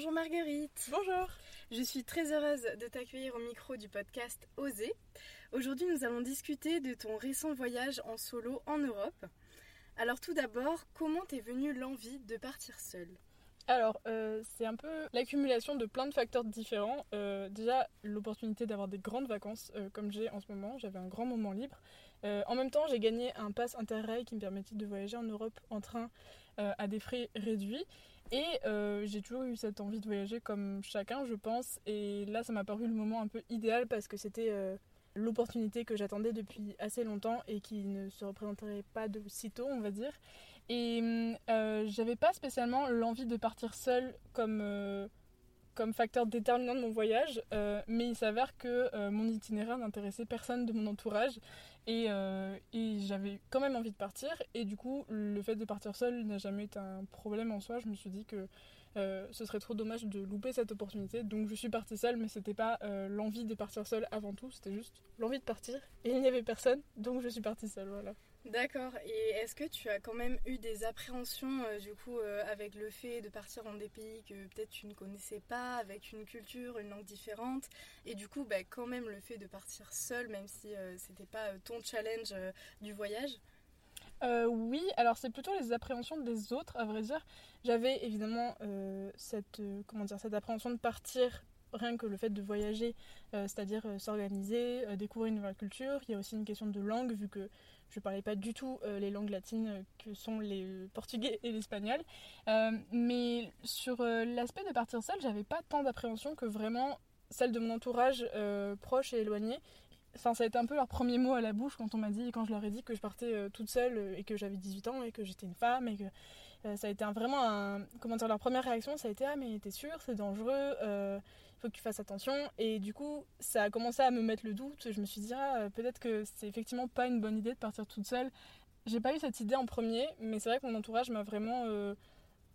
Bonjour Marguerite. Bonjour. Je suis très heureuse de t'accueillir au micro du podcast Oser. Aujourd'hui, nous allons discuter de ton récent voyage en solo en Europe. Alors tout d'abord, comment t'es venue l'envie de partir seule? Alors, euh, c'est un peu l'accumulation de plein de facteurs différents. Euh, déjà, l'opportunité d'avoir des grandes vacances euh, comme j'ai en ce moment. J'avais un grand moment libre. en même temps, j'ai gagné un pass Interrail qui me permettait de voyager en Europe en train à des frais réduits. Et j'ai toujours eu cette envie de voyager comme chacun, je pense. Et là, ça m'a paru le moment un peu idéal parce que c'était l'opportunité que j'attendais depuis assez longtemps et qui ne se représenterait pas de sitôt, on va dire. Et euh, j'avais pas spécialement l'envie de partir seule comme, euh, comme facteur déterminant de mon voyage, euh, mais il s'avère que mon itinéraire n'intéressait personne de mon entourage et, et j'avais quand même envie de partir. Et du coup, le fait de partir seule n'a jamais été un problème en soi. Je me suis dit que euh, ce serait trop dommage de louper cette opportunité. Donc je suis partie seule, mais c'était pas euh, l'envie de partir seule avant tout, c'était juste l'envie de partir. Et il n'y avait personne, donc je suis partie seule, voilà. D'accord. Et est-ce que tu as quand même eu des appréhensions euh, du coup avec le fait de partir dans des pays que peut-être tu ne connaissais pas, avec une culture, une langue différente, et du coup bah, quand même le fait de partir seule, même si c'était pas ton challenge du voyage? Euh, oui, alors c'est plutôt les appréhensions des autres, à vrai dire. J'avais évidemment euh, euh, cette appréhension de partir, rien que le fait de voyager, c'est-à-dire s'organiser, découvrir une nouvelle culture. Il y a aussi une question de langue, vu que je ne parlais pas du tout les langues latines que sont les portugais et l'espagnol. mais sur l'aspect de partir seule, j'avais pas tant d'appréhension que vraiment celle de mon entourage proche et éloigné Enfin, ça a été un peu leur premier mot à la bouche quand on m'a dit, quand je leur ai dit que je partais euh, toute seule euh, et que j'avais 18 ans et que j'étais une femme et que euh, ça a été vraiment un. Comment dire, leur première réaction, ça a été Ah, mais t'es sûre, c'est dangereux, faut que tu fasses attention. Et du coup, ça a commencé à me mettre le doute. Je me suis dit Ah, peut-être que c'est effectivement pas une bonne idée de partir toute seule. J'ai pas eu cette idée en premier, mais c'est vrai que mon entourage m'a vraiment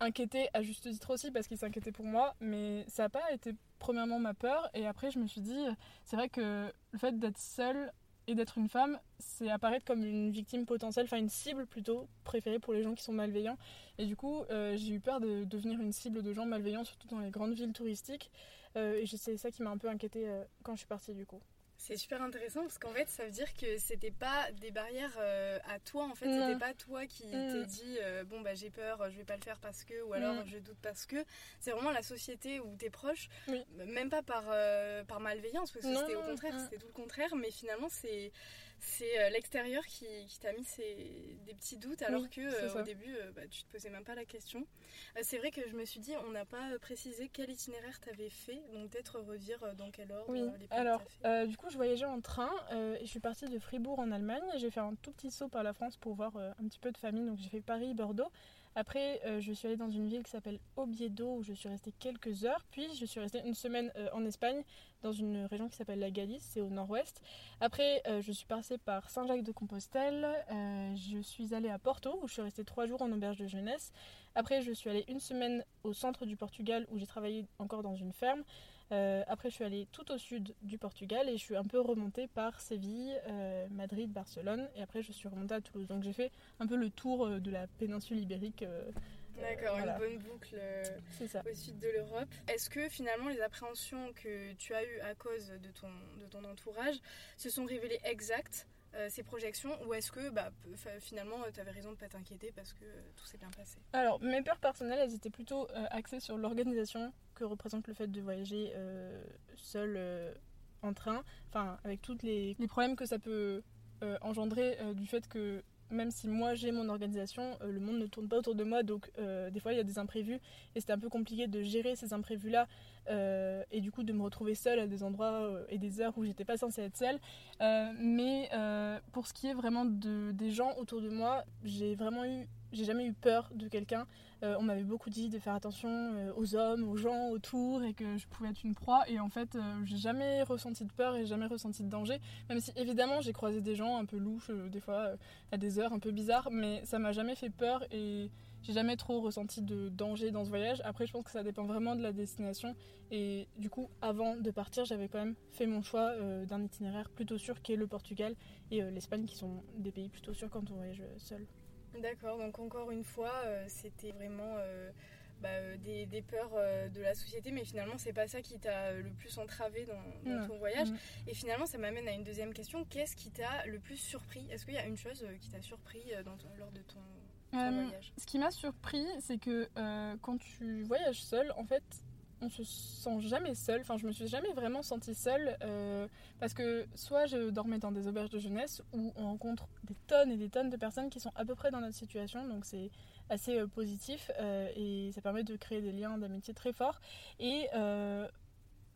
inquiété à juste titre aussi parce qu'il s'inquiétait pour moi, mais ça n'a pas été premièrement ma peur et après je me suis dit c'est vrai que le fait d'être seule et d'être une femme, c'est apparaître comme une victime potentielle, enfin une cible plutôt préférée pour les gens qui sont malveillants. Et du coup, euh, j'ai eu peur de devenir une cible de gens malveillants, surtout dans les grandes villes touristiques. Euh, et c'est ça qui m'a un peu inquiétée euh, quand je suis partie du coup. C'est super intéressant parce qu'en fait, ça veut dire que c'était pas des barrières euh, à toi. En fait, c'était pas toi qui mm. t'es dit euh, bon bah j'ai peur, je vais pas le faire parce que, ou alors mm. je doute parce que. C'est vraiment la société ou tes proches, même pas par euh, par malveillance parce que c'était au contraire, c'était tout le contraire. Mais finalement, c'est c'est l'extérieur qui, qui t'a mis ces, des petits doutes alors que au début, bah, tu te posais même pas la question. c'est vrai que je me suis dit, on n'a pas précisé quel itinéraire t'avais fait, donc peut-être redire dans quel ordre. Oui. alors, du coup, je voyageais en train euh, et je suis partie de Fribourg en Allemagne. J'ai fait un tout petit saut par la France pour voir euh, un petit peu de famille. Donc j'ai fait Paris-Bordeaux. Après, euh, je suis allée dans une ville qui s'appelle Oviedo où je suis restée quelques heures. Puis je suis restée une semaine en Espagne dans une région qui s'appelle la Galice, c'est au nord-ouest. Après, je suis passée par Saint-Jacques-de-Compostelle. je suis allée à Porto où je suis restée trois jours en auberge de jeunesse. Après, je suis allée une semaine au centre du Portugal où j'ai travaillé encore dans une ferme. Euh, après, je suis allée tout au sud du Portugal et je suis un peu remontée par Séville, euh, Madrid, Barcelone. Et après, je suis remontée à Toulouse. Donc, j'ai fait un peu le tour euh, de la péninsule ibérique. D'accord, une bonne boucle au sud de l'Europe. Est-ce que finalement les appréhensions que tu as eues à cause de ton, de ton entourage se sont révélées exactes euh, ces projections ou est-ce que bah, finalement tu avais raison de ne pas t'inquiéter parce que tout s'est bien passé? Alors mes peurs personnelles elles étaient plutôt euh, axées sur l'organisation que représente le fait de voyager euh, seul en train, enfin avec tous les, les, problèmes que ça peut engendrer du fait que même si moi j'ai mon organisation, le monde ne tourne pas autour de moi, donc des fois il y a des imprévus et c'était un peu compliqué de gérer ces imprévus là euh, et du coup de me retrouver seule à des endroits euh, et des heures où j'étais pas censée être seule. Euh, mais pour ce qui est vraiment de, des gens autour de moi, j'ai vraiment eu j'ai jamais eu peur de quelqu'un. on m'avait beaucoup dit de faire attention aux hommes, aux gens autour et que je pouvais être une proie. Et en fait, j'ai jamais ressenti de peur et jamais ressenti de danger. Même si évidemment j'ai croisé des gens un peu louches, des fois à des heures un peu bizarres, mais ça m'a jamais fait peur et j'ai jamais trop ressenti de danger dans ce voyage. Après, je pense que ça dépend vraiment de la destination. Et du coup, avant de partir, j'avais quand même fait mon choix euh, d'un itinéraire plutôt sûr qui est le Portugal et euh, l'Espagne, qui sont des pays plutôt sûrs quand on voyage seul. D'accord, donc encore une fois, euh, c'était vraiment bah, des, des, peurs de la société, mais finalement, c'est pas ça qui t'a le plus entravé dans, ton voyage. Mm. Et finalement, ça m'amène à une deuxième question. Qu'est-ce qui t'a le plus surpris? Est-ce qu'il y a une chose qui t'a surpris dans lors de ton, voyage Ce qui m'a surpris, c'est que quand tu voyages seul, en fait, on se sent jamais seul. Enfin, je me suis jamais vraiment sentie seule euh, parce que soit je dormais dans des auberges de jeunesse où on rencontre des tonnes et des tonnes de personnes qui sont à peu près dans notre situation, donc c'est assez euh, positif euh, et ça permet de créer des liens d'amitié très forts. Et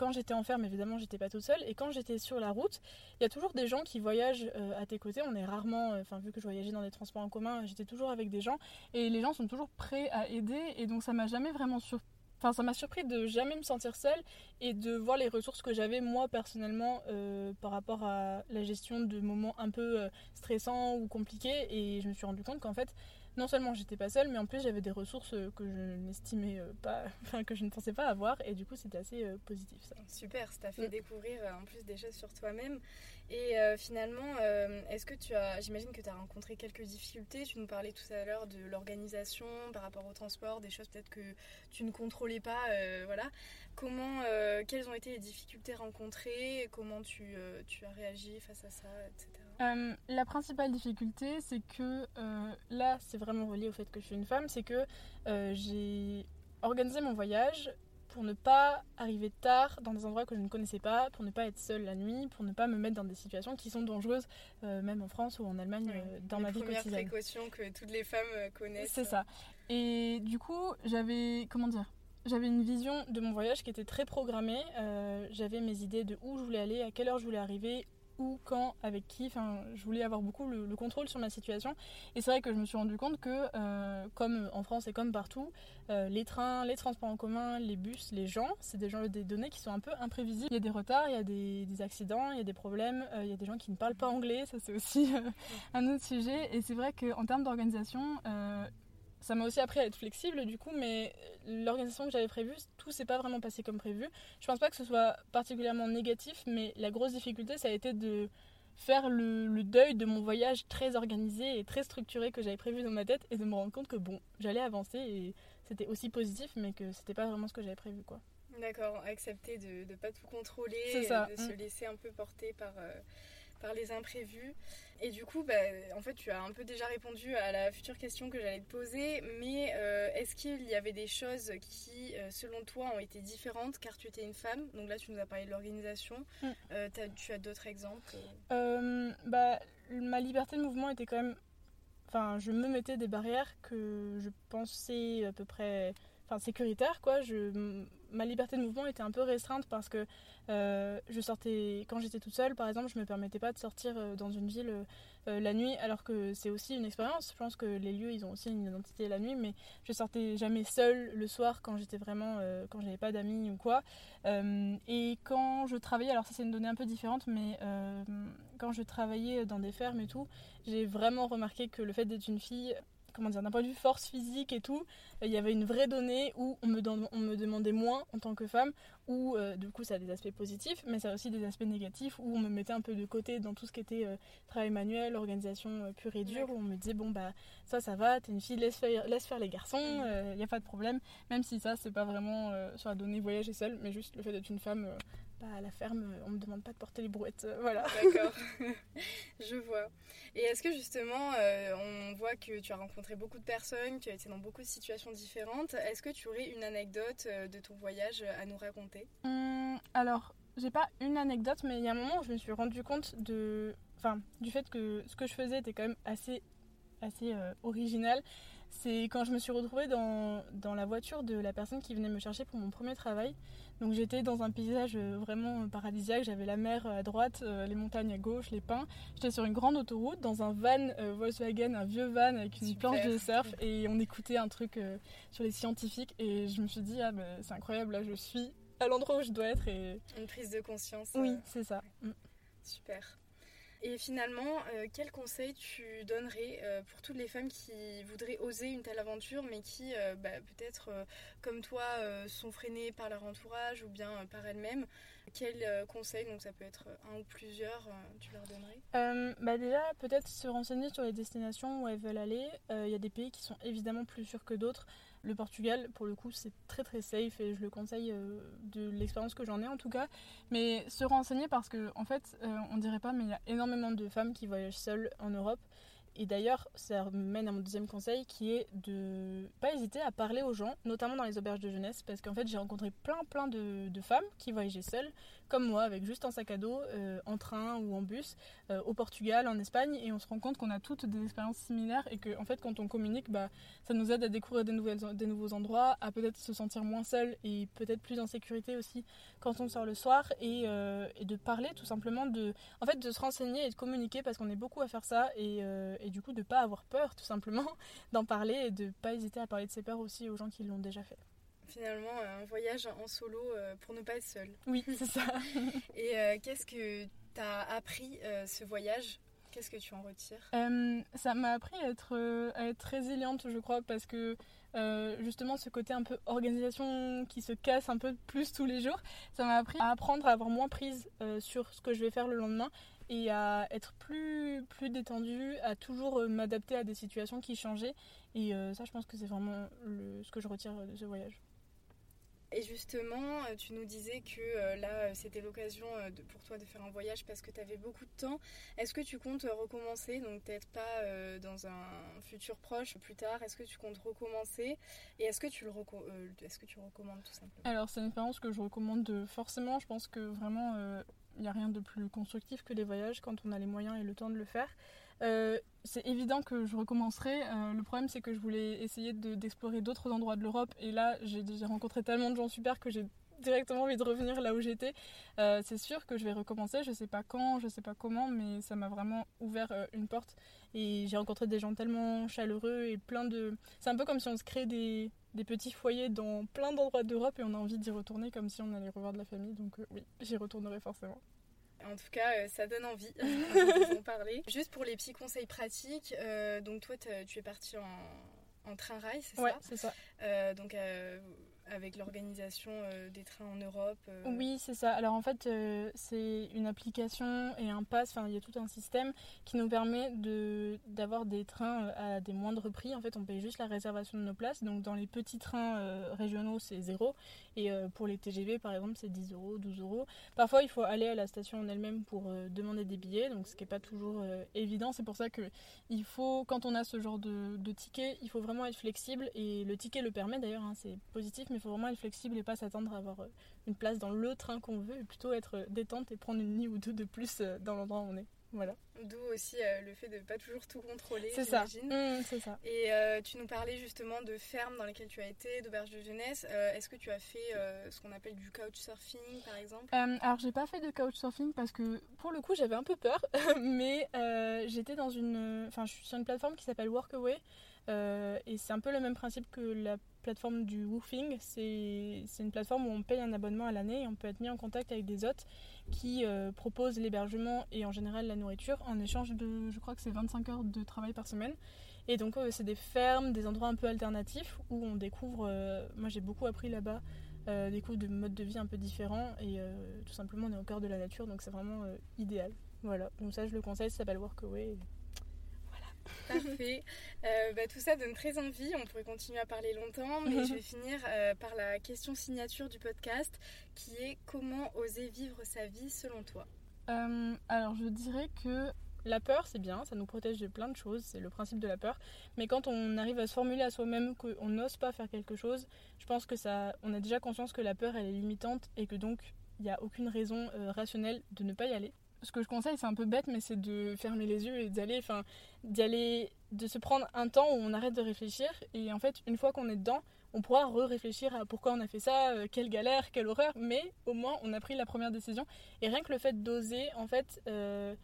quand j'étais en ferme, évidemment, j'étais pas toute seule. Et quand j'étais sur la route, il y a toujours des gens qui voyagent à tes côtés. On est rarement, enfin, vu que je voyageais dans des transports en commun, j'étais toujours avec des gens. Et les gens sont toujours prêts à aider. Et donc, ça m'a jamais vraiment surpris Enfin, ça m'a surpris de jamais me sentir seule et de voir les ressources que j'avais moi personnellement euh, par rapport à la gestion de moments un peu euh, stressants ou compliqués. Et je me suis rendu compte qu'en fait, non seulement j'étais pas seule, mais en plus j'avais des ressources euh, que je n'estimais euh, pas, enfin que je ne pensais pas avoir, et du coup c'était assez euh, positif ça. Super, ça t'a fait mm. découvrir en plus des choses sur toi-même. Et finalement, est-ce que tu as, j'imagine que tu as rencontré quelques difficultés, tu nous parlais tout à l'heure de l'organisation par rapport au transport, des choses peut-être que tu ne contrôlais pas, voilà. Comment, quelles ont été les difficultés rencontrées, comment tu, tu as réagi face à ça, etc. Euh, la principale difficulté, c'est que euh, là, c'est vraiment relié au fait que je suis une femme, c'est que euh, j'ai organisé mon voyage pour ne pas arriver tard dans des endroits que je ne connaissais pas, pour ne pas être seule la nuit, pour ne pas me mettre dans des situations qui sont dangereuses, même en France ou en Allemagne, dans ma vie quotidienne. Les précautions que toutes les femmes connaissent. C'est ça. Et du coup, j'avais, comment dire, j'avais une vision de mon voyage qui était très programmée. j'avais mes idées de où je voulais aller, à quelle heure je voulais arriver, quand, avec qui. Enfin, je voulais avoir beaucoup le, contrôle sur ma situation. Et c'est vrai que je me suis rendu compte que, euh, comme en France et comme partout, euh, les trains, les transports en commun, les bus, les gens, c'est des, gens, des données qui sont un peu imprévisibles. Il y a des retards, il y a des, accidents, il y a des problèmes, euh, il y a des gens qui ne parlent pas anglais. Ça, c'est aussi un autre sujet. Et c'est vrai qu'en termes d'organisation, ça m'a aussi appris à être flexible du coup, mais l'organisation que j'avais prévue, tout s'est pas vraiment passé comme prévu. Je pense pas que ce soit particulièrement négatif, mais la grosse difficulté, ça a été de faire le, deuil de mon voyage très organisé et très structuré que j'avais prévu dans ma tête et de me rendre compte que bon, j'allais avancer et c'était aussi positif, mais que c'était pas vraiment ce que j'avais prévu quoi. D'accord, accepter de ne pas tout contrôler, de se mm. laisser un peu porter par. Euh, par les imprévus. Et du coup, bah, en fait, tu as un peu déjà répondu à la future question que j'allais te poser, mais euh, est-ce qu'il y avait des choses qui, euh, selon toi, ont été différentes car tu étais une femme? Donc là, tu nous as parlé de l'organisation. Mm. Euh, tu as d'autres exemples? Bah, Ma liberté de mouvement était quand même... Enfin, je me mettais des barrières que je pensais à peu près enfin, sécuritaires, quoi. Je ma liberté de mouvement était un peu restreinte parce que euh, je sortais quand j'étais toute seule par exemple je me permettais pas de sortir euh, dans une ville euh, la nuit alors que c'est aussi une expérience je pense que les lieux ils ont aussi une identité la nuit mais je sortais jamais seule le soir quand j'étais vraiment quand j'avais pas d'amis ou quoi et quand je travaillais alors ça c'est une donnée un peu différente mais quand je travaillais dans des fermes et tout j'ai vraiment remarqué que le fait d'être une fille comment dire, d'un point de vue force physique et tout, euh, il y avait une vraie donnée où on me, on me demandait moins en tant que femme, où euh, du coup ça a des aspects positifs, mais ça a aussi des aspects négatifs, où on me mettait un peu de côté dans tout ce qui était euh, travail manuel, organisation pure et dure, où on me disait bon bah ça ça va, t'es une fille, laisse faire, laisse faire les garçons, il n'y a pas de problème, même si ça c'est pas vraiment sur la donnée voyager seule, mais juste le fait d'être une femme à la ferme, on me demande pas de porter les brouettes, euh, voilà. D'accord, je vois. Et est-ce que justement, euh, on voit que tu as rencontré beaucoup de personnes, tu as été dans beaucoup de situations différentes. Est-ce que tu aurais une anecdote euh, de ton voyage à nous raconter? Hum, Alors, j'ai pas une anecdote, mais il y a un moment où je me suis rendu compte de, enfin, du fait que ce que je faisais était quand même assez, assez original c'est quand je me suis retrouvée dans, dans, la voiture de la personne qui venait me chercher pour mon premier travail. Donc j'étais dans un paysage euh, vraiment paradisiaque, j'avais la mer à droite, euh, les montagnes à gauche, les pins. J'étais sur une grande autoroute dans un van euh, Volkswagen, un vieux van avec une planche de surf et on écoutait un truc sur les scientifiques et je me suis dit ah c'est incroyable là je suis à l'endroit où je dois être et une prise de conscience. Oui, c'est ça. Mm. Super. Et finalement, euh, quel conseil tu donnerais euh, pour toutes les femmes qui voudraient oser une telle aventure, mais qui euh, bah, peut-être, comme toi, sont freinées par leur entourage ou bien par elles-mêmes? Quel conseil, donc ça peut être un ou plusieurs, tu leur donnerais? Bah Déjà, peut-être se renseigner sur les destinations où elles veulent aller. Il y a des pays qui sont évidemment plus sûrs que d'autres. Le Portugal, pour le coup, c'est très très safe et je le conseille de l'expérience que j'en ai en tout cas. Mais se renseigner parce que, en fait, on dirait pas, mais il y a énormément de femmes qui voyagent seules en Europe. Et d'ailleurs, ça mène à mon deuxième conseil qui est de pas hésiter à parler aux gens, notamment dans les auberges de jeunesse, parce qu'en fait j'ai rencontré plein plein de, femmes qui voyageaient seules, comme moi, avec juste un sac à dos, euh, en train ou en bus, euh, au Portugal, en Espagne, et on se rend compte qu'on a toutes des expériences similaires et que en fait quand on communique, bah, ça nous aide à découvrir des, nouvelles, des nouveaux endroits, à peut-être se sentir moins seul et peut-être plus en sécurité aussi quand on sort le soir, et, euh, de parler tout simplement, de, en fait de se renseigner et de communiquer parce qu'on est beaucoup à faire ça, et du coup de pas avoir peur tout simplement d'en parler et de pas hésiter à parler de ses peurs aussi aux gens qui l'ont déjà fait finalement un voyage en solo euh, pour ne pas être seul. Oui, c'est ça. Et euh, qu'est-ce que tu as appris euh, ce voyage? Qu'est-ce que tu en retires? Ça m'a appris à être, à être résiliente, je crois, parce que justement ce côté un peu organisation qui se casse un peu plus tous les jours, ça m'a appris à apprendre à avoir moins prise sur ce que je vais faire le lendemain et à être plus, plus détendue, à toujours m'adapter à des situations qui changeaient. Et ça, je pense que c'est vraiment le, ce que je retire de ce voyage. Et justement, euh, tu nous disais que euh, là, euh, c'était l'occasion pour toi de faire un voyage parce que tu avais beaucoup de temps. Est-ce que tu comptes recommencer? Donc, peut-être pas dans un futur proche, plus tard. Est-ce que tu comptes recommencer? Et est-ce que, tu le est-ce que tu recommandes tout simplement? Alors, c'est une expérience que je recommande forcément. Je pense que vraiment, il n'y a rien de plus constructif que les voyages quand on a les moyens et le temps de le faire. Euh, c'est évident que je recommencerai. Euh, le problème, c'est que je voulais essayer d'explorer d'autres endroits de l'Europe. Et là, j'ai rencontré tellement de gens super que j'ai directement envie de revenir là où j'étais. Euh, c'est sûr que je vais recommencer. Je sais pas quand, je sais pas comment, mais ça m'a vraiment ouvert une porte. Et j'ai rencontré des gens tellement chaleureux et plein de. C'est un peu comme si on se crée des, des petits foyers dans plein d'endroits d'Europe et on a envie d'y retourner comme si on allait revoir de la famille. Donc, oui, j'y retournerai forcément. En tout cas, euh, ça donne envie d'en parler. Juste pour les petits conseils pratiques, euh, donc toi, tu es parti en, train-rail, c'est ouais, c'est ça. Euh, donc avec l'organisation euh, des trains en Europe euh. Oui, c'est ça. Alors en fait, euh, c'est une application et un pass, enfin il y a tout un système qui nous permet d'avoir des trains à des moindres prix. En fait, on paye juste la réservation de nos places. Donc dans les petits trains régionaux, c'est zéro. Et pour les TGV, par exemple, c'est 10 euros, 12 euros. Parfois, il faut aller à la station en elle-même pour demander des billets, donc ce qui n'est pas toujours évident. C'est pour ça que il faut, quand on a ce genre de, de ticket, il faut vraiment être flexible. Et le ticket le permet d'ailleurs, hein, c'est positif, il faut vraiment être flexible et pas s'attendre à avoir euh, une place dans le train qu'on veut, et plutôt être euh, détente et prendre une nuit ou deux de plus euh, dans l'endroit où on est. Voilà. D'où aussi le fait de ne pas toujours tout contrôler. C'est ça. Mmh, c'est ça. Et tu nous parlais justement de fermes dans lesquelles tu as été, d'auberges de jeunesse. Est-ce que tu as fait ce qu'on appelle du couchsurfing par exemple? Alors j'ai pas fait de couchsurfing parce que pour le coup j'avais un peu peur, mais j'étais dans une, enfin je suis sur une plateforme qui s'appelle Workaway. et c'est un peu le même principe que la plateforme du woofing. C'est une plateforme où on paye un abonnement à l'année et on peut être mis en contact avec des hôtes qui euh, proposent l'hébergement et en général la nourriture en échange de, je crois que c'est 25 heures de travail par semaine. Et donc euh, c'est des fermes, des endroits un peu alternatifs où on découvre, euh, moi j'ai beaucoup appris là-bas, découvre de modes de vie un peu différents et tout simplement on est au cœur de la nature donc c'est vraiment idéal. Voilà, donc ça je le conseille, ça s'appelle Workaway. Parfait. Euh, bah, tout ça donne très envie. On pourrait continuer à parler longtemps, mais je vais finir euh, par la question signature du podcast qui est comment oser vivre sa vie selon toi? Euh, Alors, je dirais que la peur, c'est bien, ça nous protège de plein de choses, c'est le principe de la peur. Mais quand on arrive à se formuler à soi-même qu'on n'ose pas faire quelque chose, je pense que ça, on a déjà conscience que la peur, elle est limitante et que donc il n'y a aucune raison rationnelle de ne pas y aller ce que je conseille, c'est un peu bête, mais c'est de fermer les yeux et d'aller, enfin, d'y aller, de se prendre un temps où on arrête de réfléchir. Et en fait, une fois qu'on est dedans, on pourra re-réfléchir à pourquoi on a fait ça, euh, quelle galère, quelle horreur, mais au moins on a pris la première décision. Et rien que le fait d'oser, en fait, euh,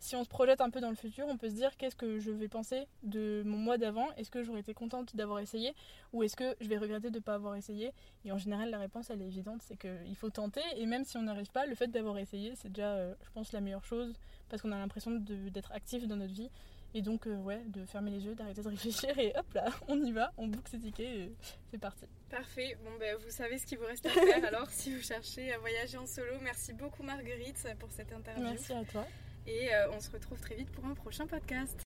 si on se projette un peu dans le futur, on peut se dire qu'est-ce que je vais penser de mon mois d'avant Est-ce que j'aurais été contente d'avoir essayé Ou est-ce que je vais regretter de ne pas avoir essayé Et en général, la réponse, elle est évidente, c'est qu'il faut tenter. Et même si on n'arrive pas, le fait d'avoir essayé, c'est déjà, euh, je pense, la meilleure chose. Parce qu'on a l'impression d'être actif dans notre vie. Et donc, euh, ouais, de fermer les yeux, d'arrêter de réfléchir et hop là, on y va, on boucle ses tickets et c'est parti. Parfait. Bon, ben, vous savez ce qu'il vous reste à faire alors si vous cherchez à voyager en solo. Merci beaucoup, Marguerite, pour cette interview. Merci à toi et euh, on se retrouve très vite pour un prochain podcast.